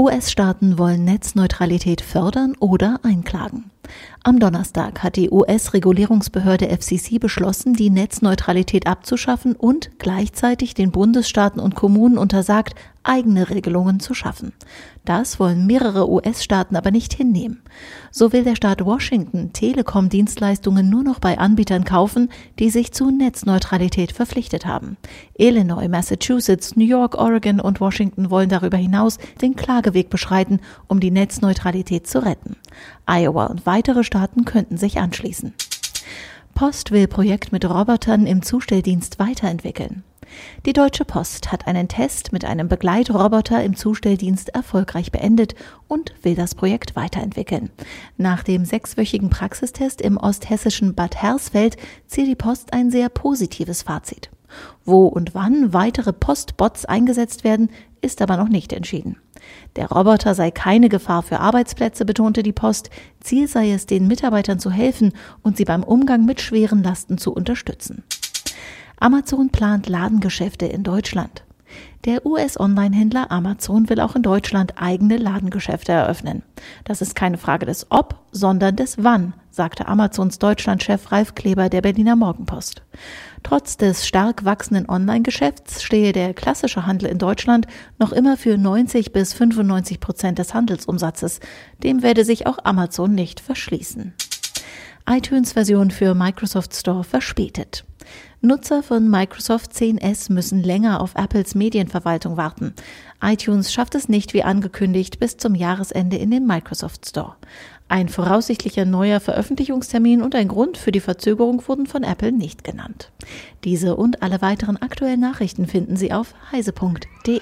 US-Staaten wollen Netzneutralität fördern oder einklagen. Am Donnerstag hat die US-Regulierungsbehörde FCC beschlossen, die Netzneutralität abzuschaffen und gleichzeitig den Bundesstaaten und Kommunen untersagt, eigene Regelungen zu schaffen. Das wollen mehrere US-Staaten aber nicht hinnehmen. So will der Staat Washington Telekom-Dienstleistungen nur noch bei Anbietern kaufen, die sich zu Netzneutralität verpflichtet haben. Illinois, Massachusetts, New York, Oregon und Washington wollen darüber hinaus den Klageweg beschreiten, um die Netzneutralität zu retten. Iowa und weitere Staaten könnten sich anschließen. Post will Projekt mit Robotern im Zustelldienst weiterentwickeln. Die Deutsche Post hat einen Test mit einem Begleitroboter im Zustelldienst erfolgreich beendet und will das Projekt weiterentwickeln. Nach dem sechswöchigen Praxistest im osthessischen Bad Hersfeld zieht die Post ein sehr positives Fazit. Wo und wann weitere Postbots eingesetzt werden, ist aber noch nicht entschieden. Der Roboter sei keine Gefahr für Arbeitsplätze, betonte die Post. Ziel sei es, den Mitarbeitern zu helfen und sie beim Umgang mit schweren Lasten zu unterstützen. Amazon plant Ladengeschäfte in Deutschland. Der US-Online-Händler Amazon will auch in Deutschland eigene Ladengeschäfte eröffnen. Das ist keine Frage des Ob, sondern des Wann, sagte Amazons Deutschlandchef Ralf Kleber der Berliner Morgenpost. Trotz des stark wachsenden Online-Geschäfts stehe der klassische Handel in Deutschland noch immer für 90 bis 95 Prozent des Handelsumsatzes. Dem werde sich auch Amazon nicht verschließen. iTunes-Version für Microsoft Store verspätet. Nutzer von Microsoft 10S müssen länger auf Apples Medienverwaltung warten. iTunes schafft es nicht wie angekündigt bis zum Jahresende in den Microsoft Store. Ein voraussichtlicher neuer Veröffentlichungstermin und ein Grund für die Verzögerung wurden von Apple nicht genannt. Diese und alle weiteren aktuellen Nachrichten finden Sie auf heise.de.